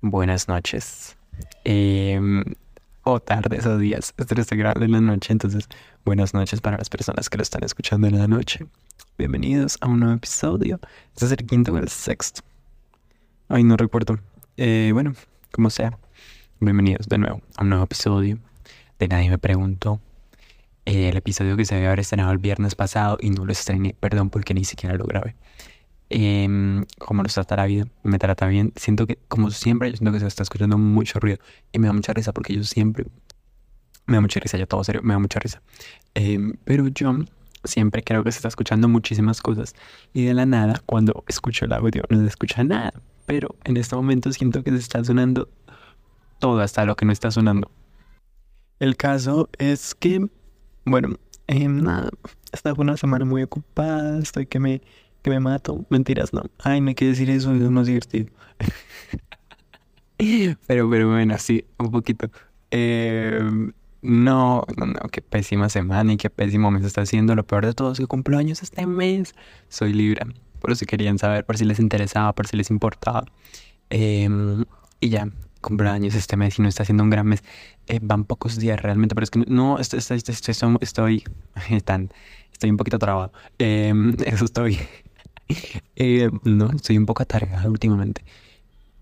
buenas noches. Em, o tardes o días. Esto lo estoy grabando en la noche, entonces buenas noches para las personas que lo están escuchando en la noche. Bienvenidos a un nuevo episodio. Este es el quinto o el sexto. Ay, no recuerdo. Eh, bueno, como sea. Bienvenidos de nuevo a un nuevo episodio de Nadie me preguntó. el episodio que se había estrenado el viernes pasado y no lo estrené, perdón porque ni siquiera lo grabé. Eh, ¿Cómo nos trata la vida? Me trata bien. Siento que, como siempre, yo siento que se está escuchando mucho ruido. Y me da mucha risa porque yo siempre... Me da mucha risa, yo todo serio, me da mucha risa. Em, pero yo siempre creo que se está escuchando muchísimas cosas. Y de la nada, cuando escucho el audio, no se escucha nada. Pero en este momento siento que se está sonando todo, hasta lo que no está sonando. El caso es que, bueno, eh, nada, esta fue una semana muy ocupada, estoy que me que me mato. Mentiras, no. Ay, no hay que decir eso, es no divertido. pero, pero bueno, sí, un poquito. Eh, no, no, no, qué pésima semana y qué pésimo mes está haciendo. Lo peor de todo es que cumplo años este mes. Soy libre. Por si querían saber, por si les interesaba, por si les importaba. Em, y ya, cumpleaños este mes y no está haciendo un gran mes. Eh, van pocos días realmente, pero es que no, estoy, estoy, estoy, estoy, estoy un poquito trabado. Em, eso estoy. Eh, no, estoy un poco atargado últimamente.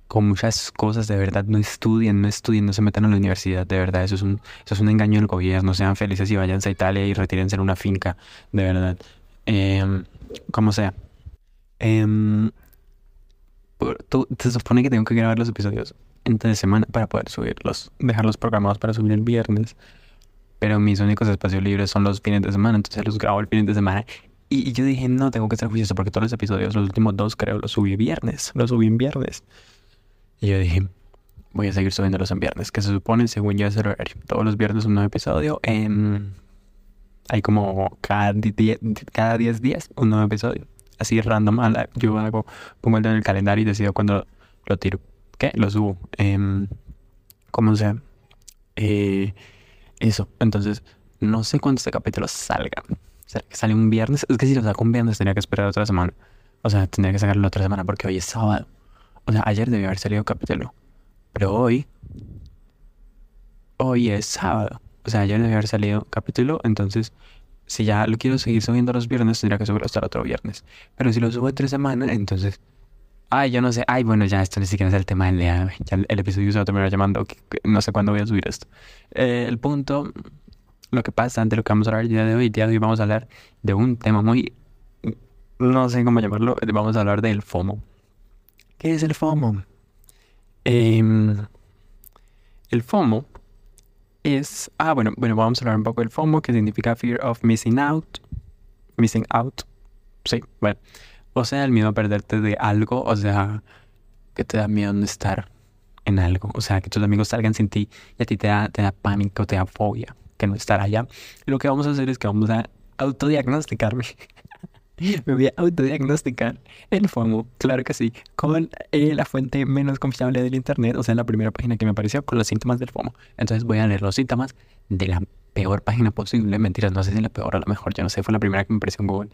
Con muchas cosas, de verdad, no estudien, no estudien, no se metan a la universidad, de verdad, eso es un, eso es un engaño del gobierno, sean felices y váyanse a Italia y retírense en una finca, de verdad. Em, como sea. Eh, tú, se supone que tengo que grabar los episodios entre semana para poder subirlos, dejarlos programados para subir el viernes. Pero mis únicos espacios libres son los fines de semana, entonces los grabo el fin de semana y, yo dije, no, tengo que estar juicioso porque todos los episodios, los últimos dos creo, los subí viernes. Los subí en viernes. Y yo dije, voy a seguir subiéndolos en viernes, que se supone, según yo, es el horario. Todos los viernes un nuevo episodio. En... Hay como cada 10 cada diez días un nuevo episodio. Así random. Yo hago, pongo el en el calendario y decido cuándo lo tiro. ¿Qué? Lo subo. Eh, como sea. Eh, eso. Entonces, no sé cuándo este capítulo salga. ¿Será que sale un viernes? Es que si lo saco un viernes tendría que esperar otra semana. O sea, tendría que sacarlo otra semana porque hoy es sábado. O sea, ayer debió haber salido capítulo. Pero hoy... Hoy es sábado. O sea, ayer debió haber salido capítulo. Entonces, si ya lo quiero seguir subiendo los viernes, tendría que subirlo hasta el otro viernes. Pero si lo subo en tres semanas, entonces... Ay, yo no sé. Ay, bueno, ya esto ni siquiera es el tema del día. Ya el episodio se va a terminar llamando. No sé cuándo voy a subir esto. Eh, el punto lo que pasa, de lo que vamos a hablar el día de hoy. El día de hoy vamos a hablar de un tema muy... No sé cómo llamarlo. Vamos a hablar del FOMO. ¿Qué es el FOMO? Em, el FOMO es... Ah, bueno, bueno, vamos a hablar un poco del FOMO, que significa Fear of Missing Out. Missing Out. Sí, bueno. O sea, el miedo a perderte de algo. O sea, que te da miedo no estar en algo. O sea, que tus amigos salgan sin ti y a ti te da, te da pánico, te da fobia que no estar allá. lo que vamos a hacer es que vamos a autodiagnosticarme. Me voy a autodiagnosticar el FOMO, claro que sí, con eh, la fuente menos confiable del internet, o sea, la primera página que me apareció con los síntomas del FOMO. Entonces voy a leer los síntomas de la peor página posible. Mentiras, no sé si la peor o la mejor, yo no sé, fue la primera que me apareció en Google.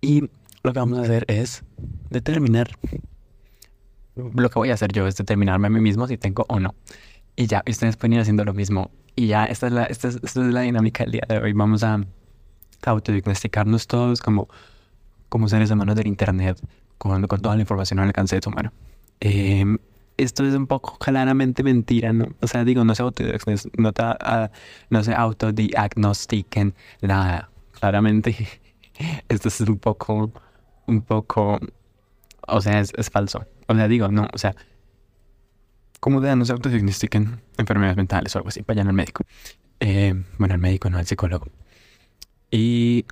Y lo que vamos a hacer es determinar. Lo que voy a hacer yo es determinarme a mí mismo si tengo o no. Y ya, ustedes pueden ir haciendo lo mismo y ya, esta es la, esta es, esta es la dinámica del día de hoy. Vamos a autodiagnosticarnos todos como, como seres humanos del Internet, con, con toda la información al alcance de tu mano. Em, esto es un poco claramente mentira, ¿no? O sea, digo, no se autodiagnostiquen, no, uh, no se autodiagnostiquen nada. Claramente, esto es un poco, un poco, o sea, es, es falso. O sea, digo, no, o sea, como de se autodiagnostiquen enfermedades mentales o algo así, vayan al médico. Eh, bueno, al médico, no al psicólogo. Y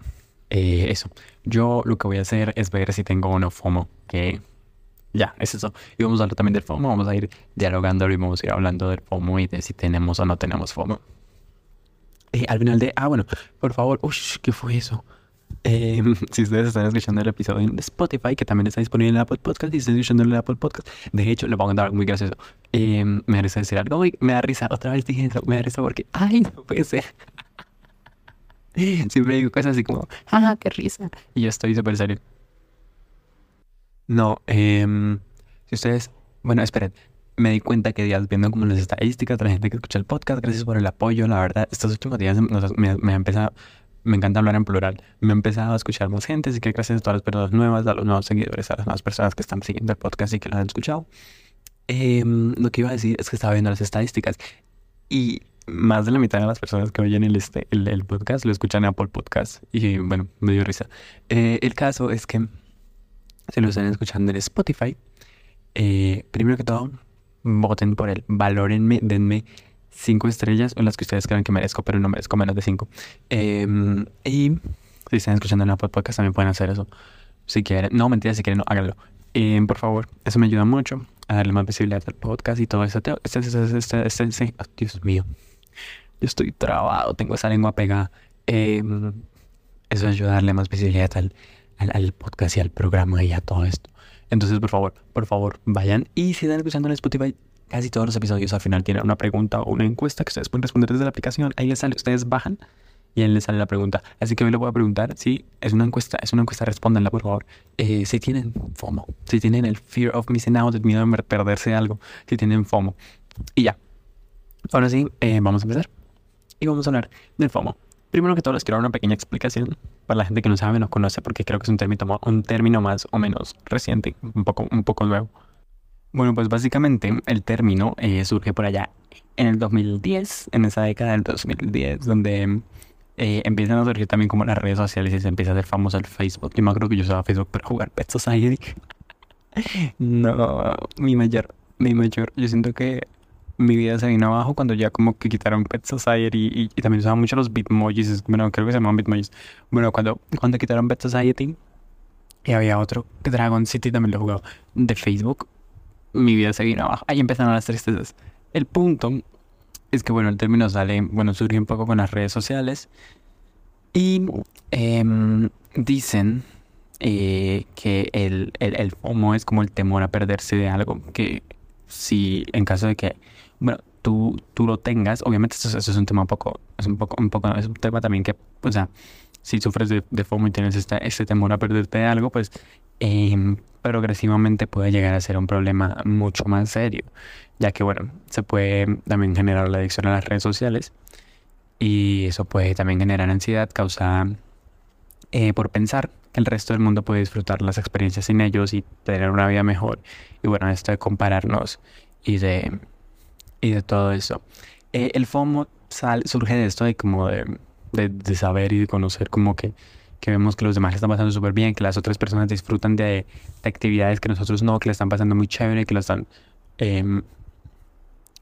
eh, eso. Yo lo que voy a hacer es ver si tengo o no FOMO, que ya, es eso. Y vamos a hablar también del FOMO, vamos a ir dialogando y vamos a ir hablando del FOMO y de si tenemos o no tenemos FOMO. Eh, al final de, ah, bueno, por favor, uy, ¿qué fue eso? Eh, si ustedes están escuchando el episodio en Spotify, que también está disponible en Apple Podcast, y están escuchando en Apple Podcast, de hecho, le pongo a contar muy gracioso. Eh, me da risa decir algo, me da risa, otra vez dije eso, me da risa porque, ay, no puede ser. Siempre digo cosas así como, ah, qué risa. Y yo estoy súper serio. No, eh, si ustedes, bueno, esperen, me di cuenta que días viendo como las estadísticas de la gente que escucha el podcast, gracias por el apoyo, la verdad, estos últimos días me, me ha empezado, me encanta hablar en plural, me ha empezado a escuchar más gente, así que gracias a todas las personas nuevas, a los nuevos seguidores, a las nuevas personas que están siguiendo el podcast y que lo han escuchado. Em, lo que iba a decir es que estaba viendo las estadísticas y más de la mitad de las personas que oyen el, este, el, podcast lo escuchan en Apple Podcast y bueno, me dio risa. Eh, el caso es que se lo están escuchando en Spotify. Eh, primero que todo, voten por él, valórenme, denme cinco estrellas o las que ustedes crean que merezco, pero no merezco menos de cinco. Em, y si están escuchando en Apple Podcast también pueden hacer eso. Si quieren, no, mentira, si quieren, no, háganlo. Em, por favor, eso me ayuda mucho a darle más visibilidad al podcast y todo eso. Este, este, este, Dios mío, yo estoy trabado, tengo esa lengua pegada. Em, eso ayuda a darle más visibilidad al, al, podcast y al programa y a todo esto. Entonces, por favor, por favor, vayan. Y si están escuchando en Spotify, casi todos los episodios al final tienen una pregunta o una encuesta que ustedes pueden responder desde la aplicación. Ahí les sale, ustedes bajan y ahí les sale la pregunta. Así que hoy les voy a preguntar si es una encuesta, es una encuesta, respóndanla por favor. Eh, si tienen FOMO, si tienen el fear of missing out, el miedo de perderse algo, si tienen FOMO. Y ya. Ahora sí, eh, vamos a empezar. Y vamos a hablar del FOMO. Primero que todo les quiero dar una pequeña explicación para la gente que no sabe, no conoce, porque creo que es un término, un término más o menos reciente, un poco, un poco nuevo. Bueno, pues básicamente el término eh, surge por allá en el 2010, en esa década del 2010, donde eh, empiezan a surgir también como las redes sociales y se empieza a hacer famoso el Facebook. Yo me acuerdo que yo usaba Facebook para jugar Pet Society. no, mi mayor, mi mayor, yo siento que mi vida se vino abajo cuando ya como que quitaron Pet Society y, y también usaban mucho los Bitmojis, bueno, creo que se llamaban Bitmojis. Bueno, cuando, cuando quitaron Pet Society y había otro, Dragon City también lo jugaba, de Facebook, mi vida se vino abajo. Ahí empezaron las tristezas. El punto es que, bueno, el término sale, bueno, surge un poco con las redes sociales y em, dicen eh, que el, el, el, FOMO es como el temor a perderse de algo, que si en caso de que, bueno, tú, tú lo tengas, obviamente eso, es un tema un poco, es un poco, un poco, es un tema también que, o sea, si sufres de, de FOMO y tienes este, este temor a perderte de algo, pues eh, progresivamente puede llegar a ser un problema mucho más serio, ya que bueno, se puede también generar la adicción a las redes sociales y eso puede también generar ansiedad causada eh, por pensar que el resto del mundo puede disfrutar las experiencias sin ellos y tener una vida mejor. Y bueno, esto de compararnos y de, y de todo eso. Eh, el FOMO surge de esto de como de, de saber y de conocer como que que vemos que los demás están pasando súper bien, que las otras personas disfrutan de, actividades que nosotros no, que le están pasando muy chévere, que lo están... Em,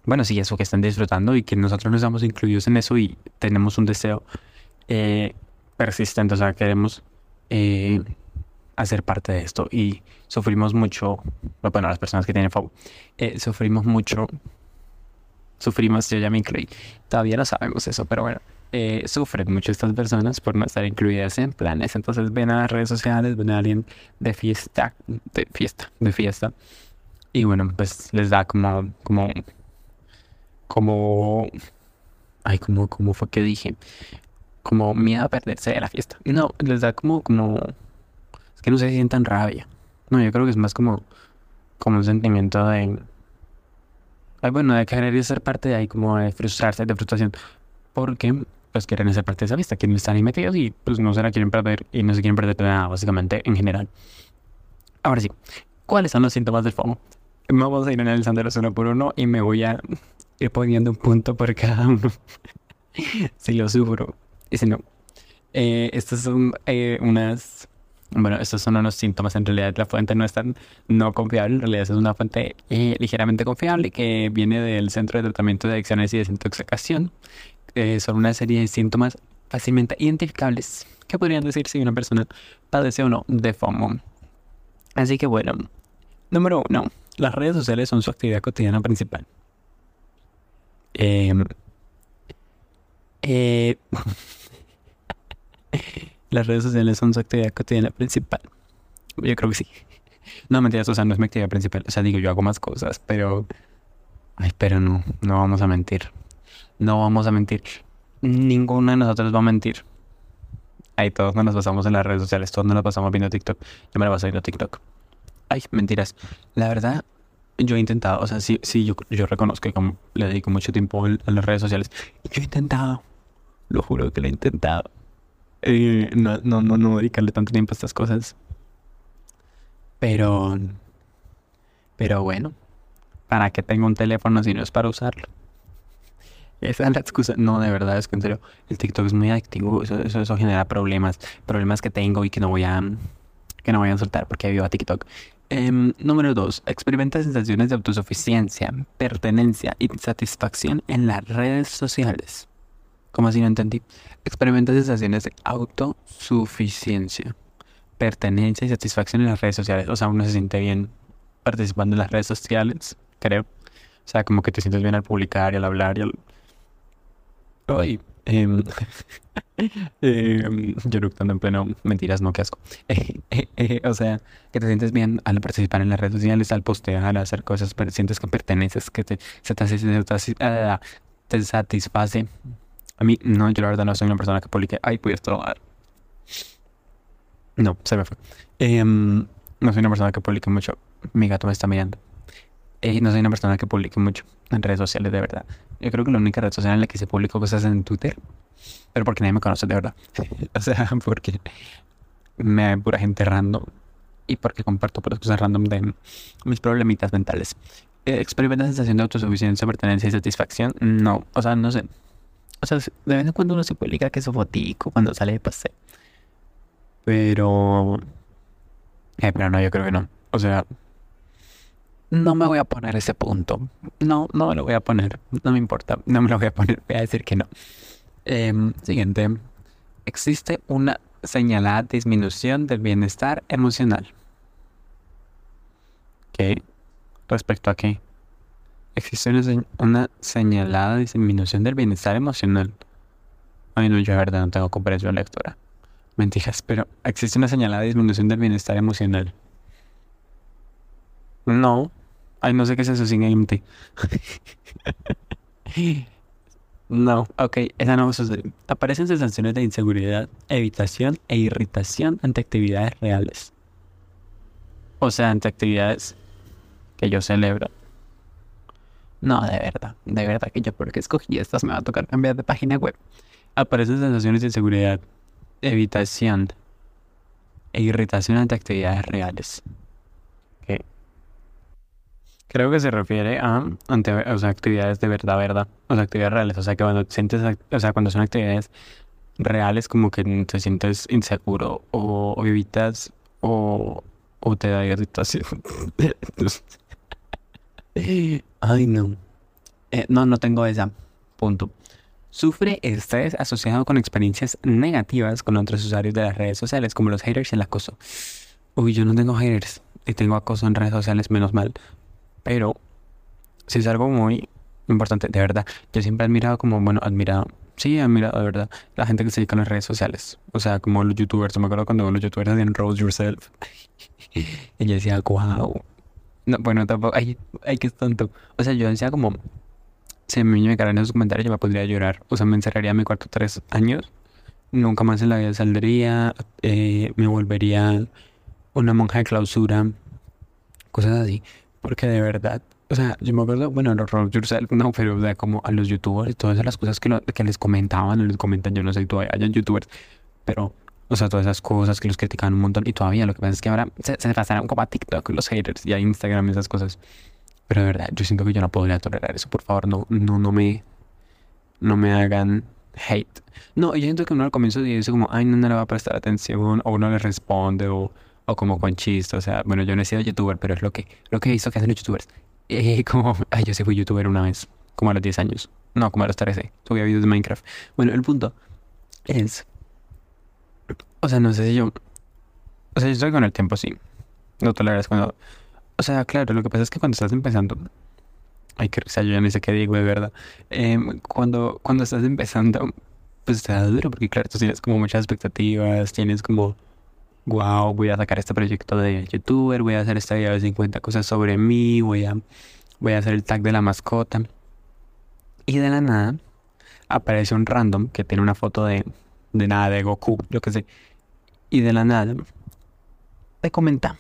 bueno, sí, eso que están disfrutando y que nosotros nos estamos incluidos en eso y tenemos un deseo eh, persistente, o sea, queremos eh, hacer parte de esto y sufrimos mucho, bueno, las personas que tienen FOMO, eh, sufrimos mucho, sufrimos, yo ya me incluí, todavía no sabemos eso, pero bueno, eh, sufren mucho estas personas por no estar incluidas en planes. Entonces ven a las redes sociales, ven a alguien de fiesta, de fiesta, de fiesta. Y bueno, pues les da como, como, como, ay, como, como fue que dije, como miedo a perderse de la fiesta. No, les da como, como, es que no se sientan rabia. No, yo creo que es más como, como un sentimiento de, ay, bueno, de querer ser parte de ahí, como de frustrarse, de frustración. Porque pues quieren ser parte de esa fiesta, quieren estar ahí metidos y pues no se la quieren perder y no se quieren perder nada, básicamente, en general. Ahora sí, ¿cuáles son los síntomas del FOMO? Vamos a ir analizándolos uno por uno y me voy a ir poniendo un punto por cada uno. si lo sufro y si no. Eh, estas son eh, unas... Bueno, estos son unos síntomas. En realidad la fuente no es tan no confiable. En realidad es una fuente eh, ligeramente confiable que viene del Centro de Tratamiento de Adicciones y Desintoxicación eh, son una serie de síntomas fácilmente identificables que podrían decir si una persona padece o no de FOMO. Así que bueno, número uno, las redes sociales son su actividad cotidiana principal. Em, eh, las redes sociales son su actividad cotidiana principal. Yo creo que sí. No, mentiras, o sea, no es mi actividad principal. O sea, digo, yo hago más cosas, pero... Ay, pero no, no vamos a mentir. No vamos a mentir. Ninguna de nosotros va a mentir. Ahí todos nos pasamos en las redes sociales, todos nos pasamos viendo TikTok. Yo me la paso viendo TikTok. Ay, mentiras. La verdad, yo he intentado, o sea, sí, sí, yo, reconozco que como le dedico mucho tiempo a las redes sociales. Yo he intentado, lo juro que lo he intentado. Eh, no, no, no, no dedicarle tanto tiempo a estas cosas. Pero, pero bueno, ¿para qué tengo un teléfono si no es para usarlo? Esa es la excusa. No, de verdad, es que en serio, el TikTok es muy adictivo. Eso, eso, genera problemas. Problemas que tengo y que no voy a, que no voy a soltar porque vivo a TikTok. Em, número 2. Experimenta sensaciones de autosuficiencia, pertenencia y satisfacción en las redes sociales. ¿Cómo así no entendí? Experimenta sensaciones de autosuficiencia, pertenencia y satisfacción en las redes sociales. O sea, uno se siente bien participando en las redes sociales, creo. O sea, como que te sientes bien al publicar y al hablar y al... Ay, eh, eh, en pleno mentiras, no, qué asco. O sea, que te sientes bien al participar en las redes sociales, al postear, al hacer cosas, sientes que perteneces, que te, se te, ah, te satisface. A mí, no, yo la verdad no soy una persona que publique, ay, puedes trabajar. No, se me fue. Em, no soy una persona que publique mucho. Mi gato me está mirando. Eh, no soy una persona que publique mucho en redes sociales, de verdad. Yo creo que la única red social en la que se publica cosas en Twitter. Pero porque nadie me conoce, de verdad. o sea, porque me hay pura gente random. Y porque comparto puras cosas random de mis problemitas mentales. Eh, ¿Experimenta sensación de autosuficiencia, pertenencia y satisfacción? No, o sea, no sé. O sea, de vez en cuando uno se publica que es fotico cuando sale de paseo. Pero... Eh, pero no, yo creo que no. O sea, no me voy a poner ese punto. No, no me lo voy a poner. No me importa. No me lo voy a poner. Voy a decir que no. Em, siguiente. Existe una señalada disminución del bienestar emocional. ¿Qué? ¿Respecto a qué? Existe una, una señalada disminución del bienestar emocional. Ay, no, yo de verdad no tengo comprensión lectora. Mentiras, pero existe una señalada disminución del bienestar emocional. No, Ay, no sé qué es eso sin empty. no, ok, esa no sucede. Aparecen sensaciones de inseguridad, evitación e irritación ante actividades reales. O sea, ante actividades que yo celebro. No, de verdad, de verdad que yo porque escogí estas me va a tocar cambiar de página web. Aparecen sensaciones de inseguridad, evitación e irritación ante actividades reales. Creo que se refiere a actividades de verdad, verdad. O sea, actividades reales. O sea, que cuando sientes, o sea, cuando son actividades reales, como que te sientes inseguro o, evitas o, o te da irritación. Ay, no. Eh, no, no tengo esa. Punto. Sufre estrés asociado con experiencias negativas con otros usuarios de las redes sociales, como los haters y el acoso. Uy, yo no tengo haters y tengo acoso en redes sociales, menos mal. Pero sí es algo muy importante, de verdad. Yo siempre he admirado como, bueno, admirado, sí, he admirado de verdad la gente que se dedica a las redes sociales. O sea, como los youtubers. Me acuerdo cuando los youtubers hacían Rose Yourself. y yo decía, wow. No, bueno, tampoco, ay, ay, que es tonto. O sea, yo decía como, si me en esos comentarios, yo me podría llorar. O sea, me encerraría en mi cuarto tres años. Nunca más en la vida saldría. Eh, me volvería una monja de clausura. Cosas así. Porque de verdad, o sea, yo me acuerdo, bueno, los Roll Yourself, no, pero o como a los youtubers y todas las cosas que, que les comentaban, les comentan, yo no sé todavía hayan youtubers, pero, o sea, todas esas cosas que los criticaban un montón y todavía lo que pasa es que ahora se, se pasaron como a TikTok los haters y a Instagram esas cosas. Pero de verdad, yo siento que yo no podría tolerar eso, por favor, no, no, no me, no me hagan hate. No, yo siento que uno al comienzo dice como, ay, no, no le va a prestar atención, o uno le responde, o o como con chistes, o sea, bueno, yo no he sido youtuber, pero es lo que, lo que he visto que hacen los youtubers. Eh, como, ay, yo sí fui youtuber una vez, como a los 10 años. No, como a los 13. Subía videos de Minecraft. Bueno, el punto es, o sea, no sé si yo, o sea, yo estoy con el tiempo, sí. No toleras cuando, o sea, claro, lo que pasa es que cuando estás empezando, ay, que, o sea, yo ya no sé qué digo, de verdad. Em, cuando, cuando estás empezando, pues te da duro, porque claro, tú tienes como muchas expectativas, tienes como wow, voy a sacar este proyecto de youtuber, voy a hacer este video de 50 cosas sobre mí, voy a, voy a hacer el tag de la mascota. Y de la nada aparece un random que tiene una foto de, de nada, de Goku, lo que sé. Y de la nada te comenta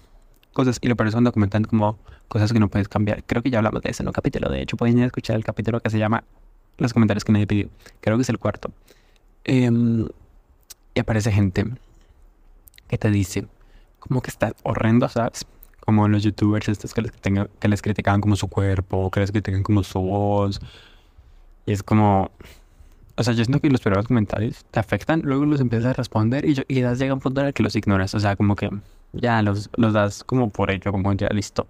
cosas y lo peor es cuando comentan como cosas que no puedes cambiar. Creo que ya hablamos de eso en un capítulo. De hecho, pueden ir a escuchar el capítulo que se llama Los comentarios que nadie pidió. Creo que es el cuarto. Em, y aparece gente que te dice como que está horrendo, ¿sabes? Como los youtubers estos que les, que les criticaban como su cuerpo, que les critican como su voz. Y es como... O sea, yo siento que los primeros comentarios te afectan, luego los empiezas a responder y, yo, y das llega un punto en el que los ignoras. O sea, como que ya los, los das como por hecho, como ya listo.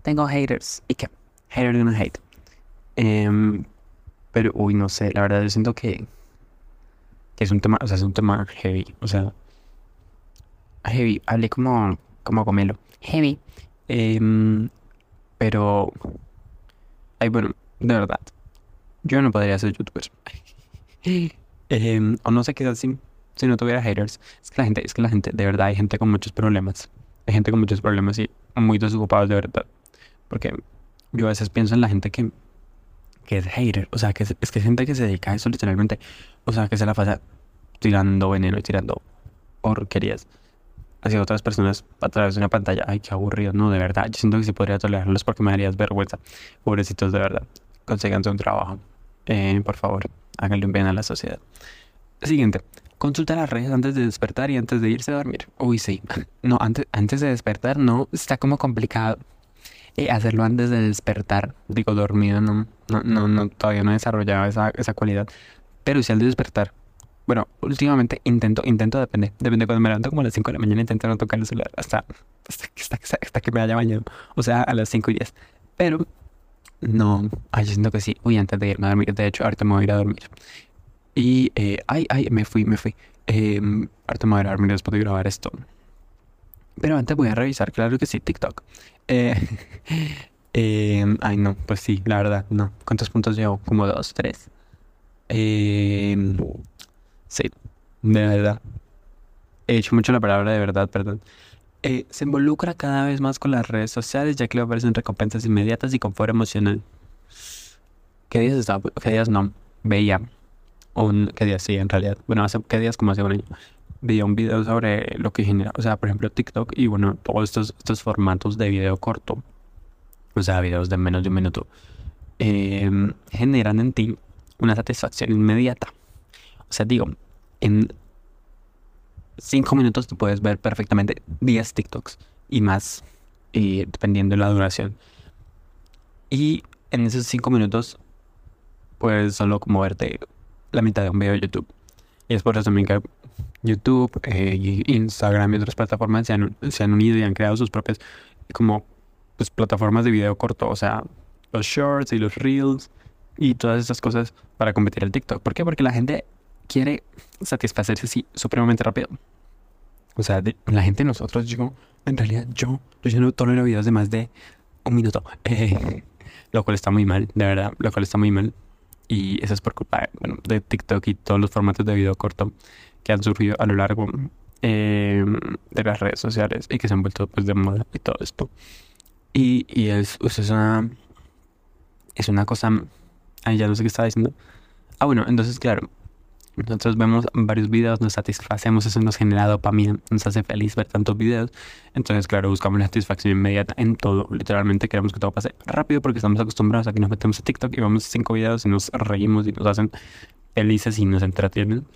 Tengo haters. ¿Y qué? Haters gonna hate. Em, pero, uy, no sé, la verdad yo siento que, que es un tema, o sea, es un tema heavy. O sea, heavy, hablé como, como. Heavy. Em, pero, ay, bueno, de verdad, yo no podría ser youtuber. Em, o no sé qué así si no tuviera haters. Es que la gente, es que la gente, de verdad, hay gente con muchos problemas. Hay gente con muchos problemas y muy desocupados de verdad. Porque yo a veces pienso en la gente que, que es hater. O sea, que es, que gente que se dedica a eso literalmente. O sea, que se la pasa tirando veneno y tirando porquerías hacia otras personas a través de una pantalla. Ay, qué aburrido. No, de verdad. Yo siento que sí podría tolerarlos porque me darías vergüenza. Pobrecitos, de verdad. Consíganse un trabajo. Eh, por favor, háganle un bien a la sociedad. Siguiente. Consulta las redes antes de despertar y antes de irse a dormir. Uy, sí. No, antes, antes de despertar no, está como complicado. Eh, hacerlo antes de despertar, digo, dormido, no, no, no, todavía no he desarrollado esa, esa cualidad. Pero si al de despertar, bueno, últimamente intento, intento, depende, depende cuando me levanto como a las 5 de la mañana, intento no tocar el celular hasta, hasta, hasta, que me haya bañado, o sea, a las 5 y 10. Pero, no, ay, siento que sí, uy, antes de irme a dormir, de hecho, ahorita me voy a ir a dormir. Y, eh, ay, ay, me fui, me fui. Eh, ahorita me voy a dormir después de grabar esto. Pero antes voy a revisar, claro que sí, TikTok. Eh, eh, ay, no, pues sí, la verdad, no. ¿Cuántos puntos llevo? Como dos, tres. Eh, sí, de verdad. He hecho mucho la palabra de verdad, perdón. Eh, se involucra cada vez más con las redes sociales, ya que le ofrecen recompensas inmediatas y confort emocional. ¿Qué días estaba? ¿Qué días no? Veía un, ¿qué días? Sí, en realidad. Bueno, hace, ¿qué días? Como hace un año. Vi un video sobre lo que genera, o sea, por ejemplo, TikTok y bueno, todos estos, estos formatos de video corto, o sea, videos de menos de un minuto, em, generan en ti una satisfacción inmediata. O sea, digo, en cinco minutos tú puedes ver perfectamente 10 TikToks y más, dependiendo de la duración. Y en esos cinco minutos puedes solo como verte la mitad de un video de YouTube. Y es por eso también que YouTube, eh, Instagram y otras plataformas se han, se han, unido y han creado sus propias como pues, plataformas de video corto, o sea, los shorts y los reels y todas esas cosas para competir al TikTok. ¿Por qué? Porque la gente quiere satisfacerse así supremamente rápido. O sea, la gente, nosotros, yo, en realidad, yo, yo no tolero videos de más de un minuto. Eh, lo cual está muy mal, de verdad, lo cual está muy mal. Y eso es por culpa de TikTok y todos los formatos de video corto que han surgido a lo largo em, de las redes sociales y que se han vuelto pues de moda y todo esto. Y, y es, pues, es una es una cosa ay ya no sé qué estaba diciendo ah bueno entonces claro nosotros vemos varios videos, nos satisfacemos, eso nos genera dopamina, nos hace feliz ver tantos videos. Entonces, claro, buscamos la satisfacción inmediata en todo. Literalmente queremos que todo pase rápido porque estamos acostumbrados a que nos metemos a TikTok y vemos cinco videos y nos reímos y nos hacen felices y nos entretienen.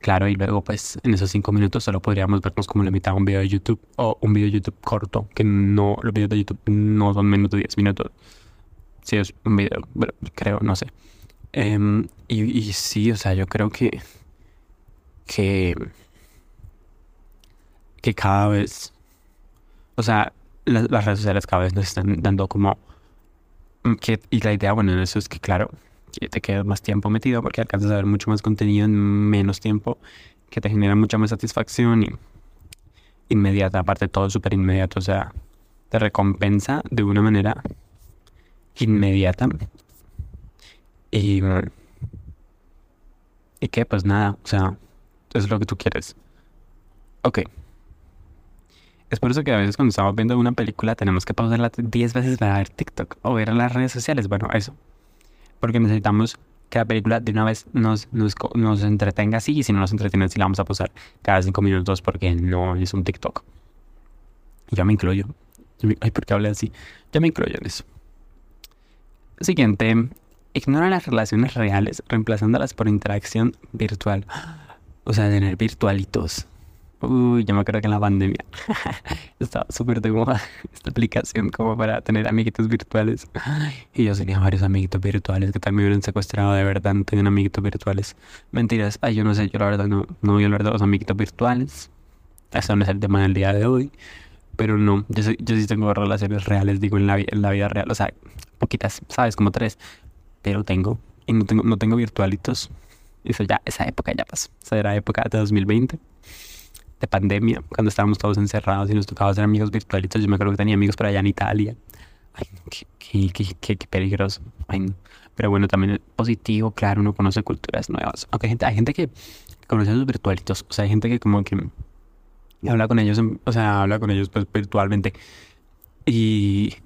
Claro, y luego pues en esos cinco minutos solo podríamos vernos como la mitad de un video de YouTube o un video de YouTube corto, que no, los videos de YouTube no son menos de 10 minutos. Si es un video, bueno, creo, no sé. Em, y, sí, o sea, yo creo que, que, que cada vez, o sea, las, redes sociales cada vez nos están dando como, mm, que, y la idea, bueno, en eso es que, claro, te quedas más tiempo metido porque alcanzas a ver mucho más contenido en menos tiempo, que te genera mucha más satisfacción y inmediata, aparte todo súper inmediato, o sea, te recompensa de una manera inmediata y, y que pues nada, o sea, es lo que tú quieres. Ok. Es por eso que a veces cuando estamos viendo una película tenemos que pausarla 10 veces para ver TikTok o ver las redes sociales. Bueno, eso. Porque necesitamos que la película de una vez nos, nos, nos entretenga así y si no nos entretiene así la vamos a pausar cada 5 minutos porque no es un TikTok. Yo me incluyo. Ay, ¿por qué hablé así? Ya me incluyo en eso. Siguiente. Ignora las relaciones reales reemplazándolas por interacción virtual. O sea, tener virtualitos. Uy, yo me acuerdo que en la pandemia estaba súper de moda esta aplicación como para tener amiguitos virtuales. Y yo tenía varios amiguitos virtuales que tal me hubieran secuestrado de verdad. No tengo amiguitos virtuales. Mentiras. Ay, yo no sé, yo la verdad no, no voy a hablar de los amiguitos virtuales. Eso no es el tema del día de hoy. Pero no, yo, yo sí tengo relaciones reales, digo, en la, en la vida real. O sea, poquitas, ¿sabes? Como tres. Pero tengo. Y no tengo, no tengo virtualitos. Eso ya, esa época ya pasó. Esa era época de 2020 de pandemia, cuando estábamos todos encerrados y nos tocaba hacer amigos virtualitos. Yo me acuerdo que tenía amigos por allá en Italia. Ay, qué, qué, qué, qué peligroso. Ay, Pero bueno, también es positivo, claro, uno conoce culturas nuevas. Aunque hay gente, hay gente que conoce a sus virtualitos. O sea, hay gente que como que habla con ellos, o sea, habla con ellos pues virtualmente. Y,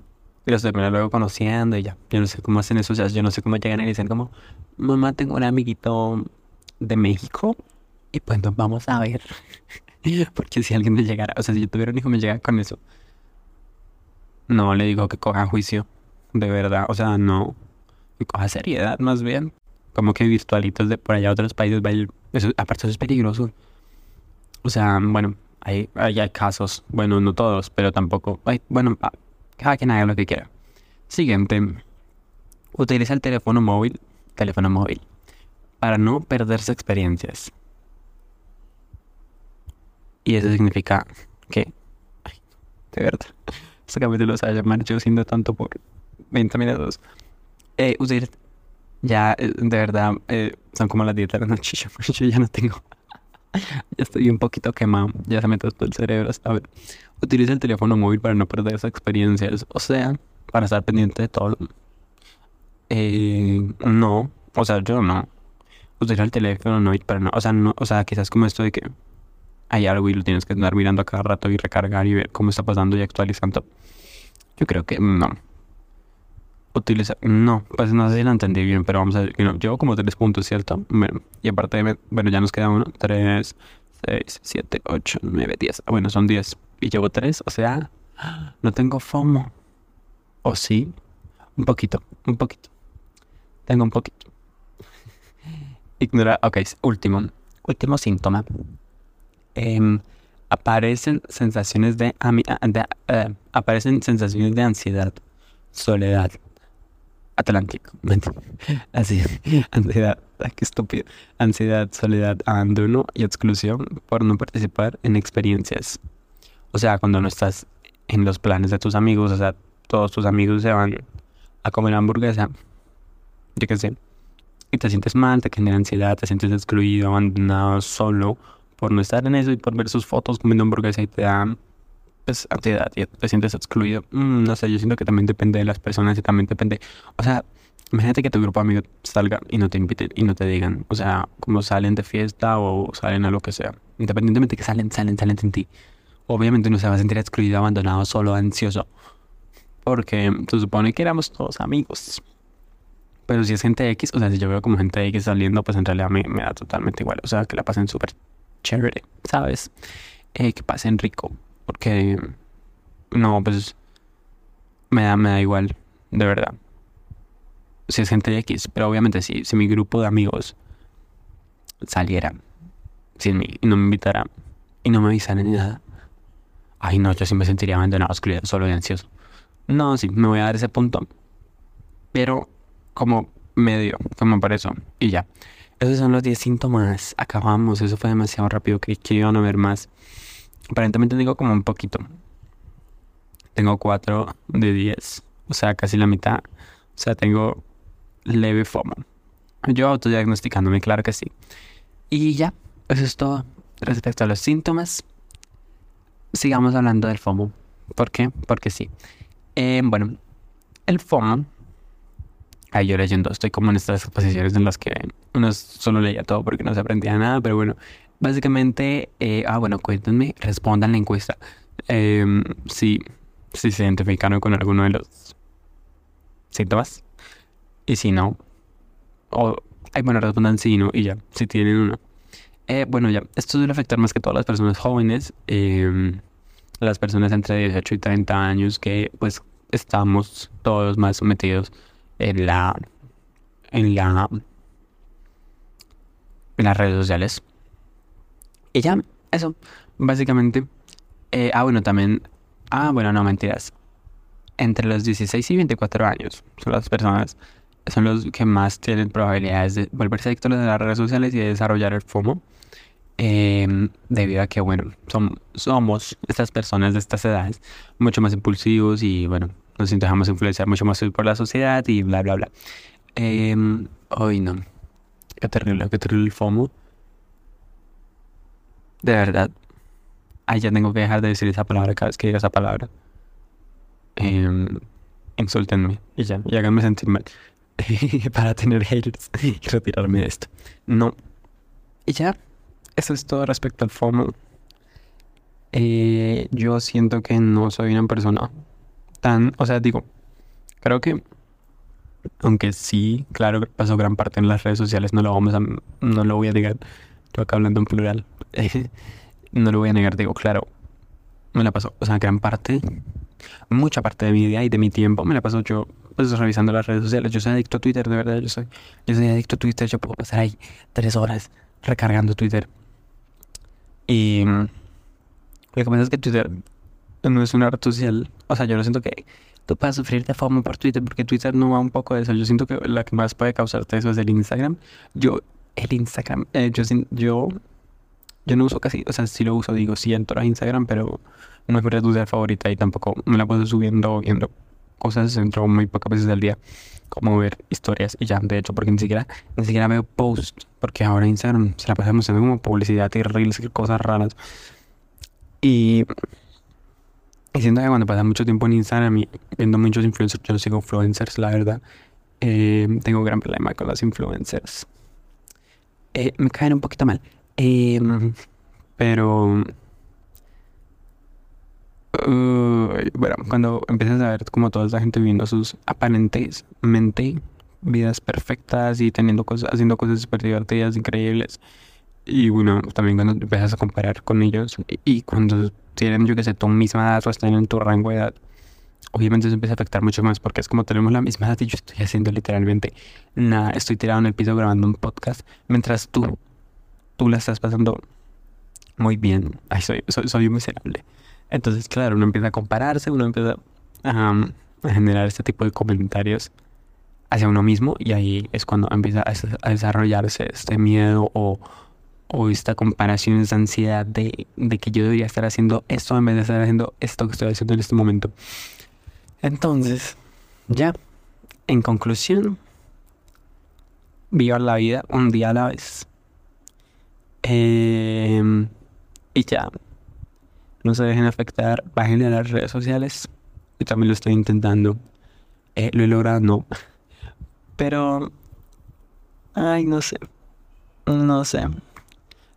y los termina luego conociendo y ya. Yo no sé cómo hacen eso. O sea, yo no sé cómo llegan y dicen como, mamá, tengo un amiguito de México. Y pues nos vamos a ver. Porque si alguien me llegara, o sea, si yo tuviera un hijo me llega con eso, no le digo que coja juicio, de verdad, o sea, no, que coja seriedad más bien. Como que virtualitos de por allá a otros países, eso, aparte eso es peligroso. O sea, bueno, hay, hay, casos, bueno, no todos, pero tampoco, hay, bueno, ah, cada quien haga lo que quiera. Siguiente, utiliza el teléfono móvil, teléfono móvil, para no perderse experiencias. Y eso significa que, ay, de verdad, este capítulo se haya marchado siendo tanto por 20 minutos. Eh, usted ya, eh, de verdad, eh, son como las 10 de la noche. Yo, ya no tengo. estoy un poquito quemado. Ya se me tostó el cerebro. A ver, utiliza el teléfono móvil para no perder esas experiencias. O sea, para estar pendiente de todo. Eh, no, o sea, yo no. Utiliza el teléfono móvil para no. O sea, no, o sea, quizás como esto de que hay algo y lo tienes que andar mirando a cada rato y recargar y ver cómo está pasando y actualizando. Yo creo que no. Utiliza, no, pues no sé si lo entendí bien, pero vamos a ver, llevo como tres puntos, ¿cierto? y aparte, de, bueno, ya nos queda uno, tres, seis, siete, ocho, nueve, diez. Ah, bueno, son diez. Y llevo tres, o sea, no tengo FOMO. ¿O sí? Un poquito, un poquito. Tengo un poquito. Ignora, ok, último, último síntoma Em, aparecen sensaciones de, eh, aparecen sensaciones de ansiedad, soledad, Atlántico, así, ansiedad, qué estúpido, ansiedad, soledad, abandono y exclusión por no participar en experiencias. O sea, cuando no estás en los planes de tus amigos, o sea, todos tus amigos se van a comer hamburguesa, yo qué sé, y te sientes mal, te genera ansiedad, te sientes excluido, abandonado, solo por no estar en eso y por ver sus fotos comiendo hamburguesa y te da pues ansiedad y te sientes excluido. Mm, no sé, yo siento que también depende de las personas y también depende, o sea, imagínate que tu grupo de amigos salga y no te inviten y no te digan, o sea, como salen de fiesta o salen a lo que sea, independientemente que salen, salen, salen sin ti. Obviamente no se va a sentir excluido, abandonado, solo, ansioso, porque se supone que éramos todos amigos. Pero si es gente X, o sea, si yo veo como gente X saliendo, pues en realidad me, me da totalmente igual. O sea, que la pasen súper chévere, ¿sabes? Eh, que pasen rico. Porque, no, pues, me da, me da igual, de verdad. Si es gente de X, pero obviamente si, si mi grupo de amigos saliera sin mí y no me invitara y no me avisaran ni nada, ay no, yo sí me sentiría abandonado, excluido, solo y ansioso. No, sí, me voy a dar ese punto. Pero como medio, como por eso, y ya. Esos son los 10 síntomas. Acabamos. Eso fue demasiado rápido. que que iban a ver más. Aparentemente tengo como un poquito. Tengo 4 de 10. O sea, casi la mitad. O sea, tengo leve FOMO. Yo autodiagnosticándome, claro que sí. Y ya, eso es todo respecto a los síntomas. Sigamos hablando del FOMO. ¿Por qué? Porque sí. Eh, bueno, el FOMO Ay, yo leyendo, estoy como en estas posiciones en las que uno solo leía todo porque no se aprendía nada, pero bueno, básicamente, eh, ah, bueno, cuéntenme, respondan la encuesta. Em, si, si se identificaron con alguno de los síntomas. Y si no, o, ay, bueno, respondan sí no, y ya, si tienen uno. Eh, bueno, ya, esto suele afectar más que todas las personas jóvenes. Em, las personas entre 18 y 30 años que pues estamos todos más metidos en la en la en las redes sociales. Y ya, eso, básicamente. Eh, ah, bueno, también. Ah, bueno, no, mentiras. Entre los 16 y 24 años son las personas, son los que más tienen probabilidades de volverse adictos a las redes sociales y de desarrollar el FOMO. Em, debido a que, bueno, somos estas personas de estas edades mucho más impulsivos y, bueno, nos dejamos influenciar mucho más por la sociedad y bla, bla, bla. Eh, hoy no. Qué terrible, qué terrible el FOMO. De verdad. Ay, ya tengo que dejar de decir esa palabra cada vez que diga esa palabra. Eh, insúltenme y ya, y háganme sentir mal. para tener haters y retirarme de esto. No. Y ya, eso es todo respecto al FOMO. Eh, yo siento que no soy una persona tan, o sea, digo, creo que, aunque sí, claro, pasó gran parte en las redes sociales, no lo vamos a, no lo voy a negar, estoy acá hablando en plural, no lo voy a negar, digo, claro, me la pasó, o sea, gran parte, mucha parte de mi día y de mi tiempo me la paso yo pues revisando las redes sociales. Yo soy adicto a Twitter, de verdad, yo soy, yo soy adicto a Twitter, yo puedo pasar ahí tres horas recargando Twitter. Y lo que pasa es que Twitter no es una red social. O sea, yo no siento que tú puedas sufrir de FOMO por Twitter, porque Twitter no va un poco de eso. Yo siento que la que más puede causarte eso es el Instagram. Yo, el Instagram, eh, yo, yo, yo no uso casi, o sea, sí lo uso, digo, sí entro a Instagram, pero no es mi red social favorita y tampoco me la puedo subiendo, viendo cosas, entro muy pocas veces al día, como ver historias y ya, de hecho, porque ni siquiera, ni siquiera veo posts, porque ahora Instagram se la pasamos haciendo como publicidad y reels y cosas raras. Y y siento que cuando pasa mucho tiempo en Instagram y viendo muchos influencers, yo no sigo influencers, la verdad. Eh, tengo gran problema con los influencers. Eh, me caen un poquito mal. Eh, pero... bueno, cuando empiezas a ver como toda esa gente viviendo sus aparentes mente vidas perfectas y teniendo cosas, haciendo cosas súper divertidas, increíbles. Y bueno, también cuando empiezas a comparar con ellos y cuando tienen, yo que sé, tu misma edad o están en tu rango de edad, obviamente eso empieza a afectar mucho más porque es como tenemos la misma edad y yo estoy haciendo literalmente nada, estoy tirado en el piso grabando un podcast mientras tú, tú la estás pasando muy bien. Ay, soy, soy, miserable. Entonces, claro, uno empieza a compararse, uno empieza a, generar este tipo de comentarios hacia uno mismo y ahí es cuando empieza a desarrollarse este miedo o esta comparación, esta ansiedad de, que yo debería estar haciendo esto en vez de estar haciendo esto que estoy haciendo en este momento. Entonces, ya, en conclusión, viva la vida un día a la vez. Em, y ya, no se dejen afectar, bajen a las redes sociales. Yo también lo estoy intentando. Eh, lo he logrado, no. Pero, ay, no sé. No sé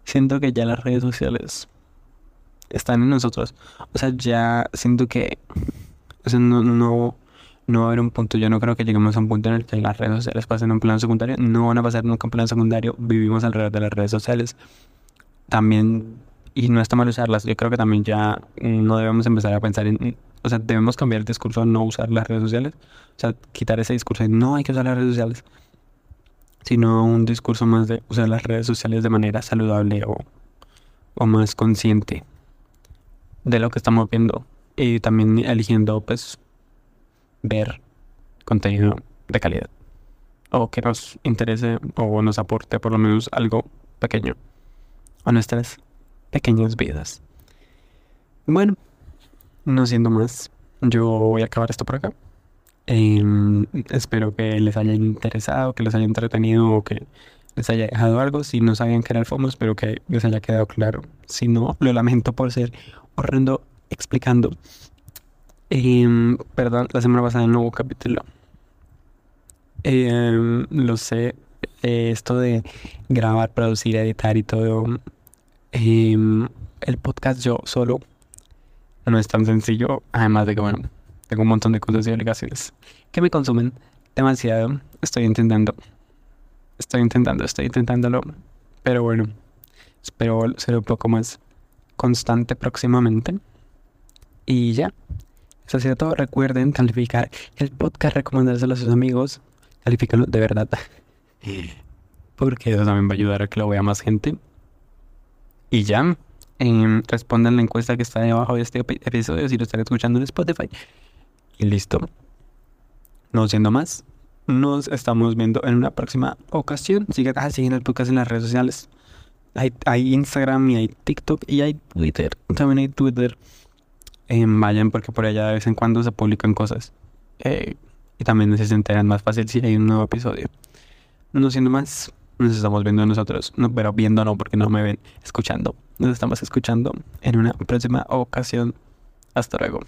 siento que ya las redes sociales están en nosotros. O sea, ya siento que o sea, no, no, no va a haber un punto. Yo no creo que lleguemos a un punto en el que las redes sociales pasen un plano secundario. No van a pasar nunca un plano secundario. Vivimos alrededor de las redes sociales. También, y no está mal usarlas. Yo creo que también ya no debemos empezar a pensar en. O sea, debemos cambiar el discurso a no usar las redes sociales. O sea, quitar ese discurso de no hay que usar las redes sociales sino un discurso más de usar las redes sociales de manera saludable o, o más consciente de lo que estamos viendo y también eligiendo pues ver contenido de calidad o que nos interese o nos aporte por lo menos algo pequeño a nuestras pequeñas vidas. Bueno, no siendo más, yo voy a acabar esto por acá. Em, espero que les haya interesado, que les haya entretenido o que les haya dejado algo. Si no sabían que era el FOMO, espero que les haya quedado claro. Si no, lo lamento por ser horrendo explicando. Em, perdón, la semana pasada no hubo capítulo. Em, lo sé, eh, esto de grabar, producir, editar y todo. el podcast yo solo no es tan sencillo. Además de que, bueno, tengo un montón de cosas y obligaciones que me consumen demasiado. Estoy intentando. Estoy intentando, estoy intentándolo. Pero bueno, espero ser un poco más constante próximamente. Y ya. Sido todo. Recuerden calificar el podcast, recomendárselo a sus amigos. Califícalo de verdad. Porque eso también va a ayudar a que lo vea más gente. Y ya. Eh, respondan la encuesta que está debajo de este episodio si lo están escuchando en Spotify. Y listo. No siendo más, nos estamos viendo en una próxima ocasión. Sigan, ah, el podcast en las redes sociales. Hay, hay, Instagram y hay TikTok y hay Twitter. También hay Twitter. Eh, vayan porque por allá de vez en cuando se publican cosas. Eh, y también se enteran más fácil si hay un nuevo episodio. No siendo más, nos estamos viendo nosotros. No, pero viendo no, porque no me ven escuchando. Nos estamos escuchando en una próxima ocasión. Hasta luego.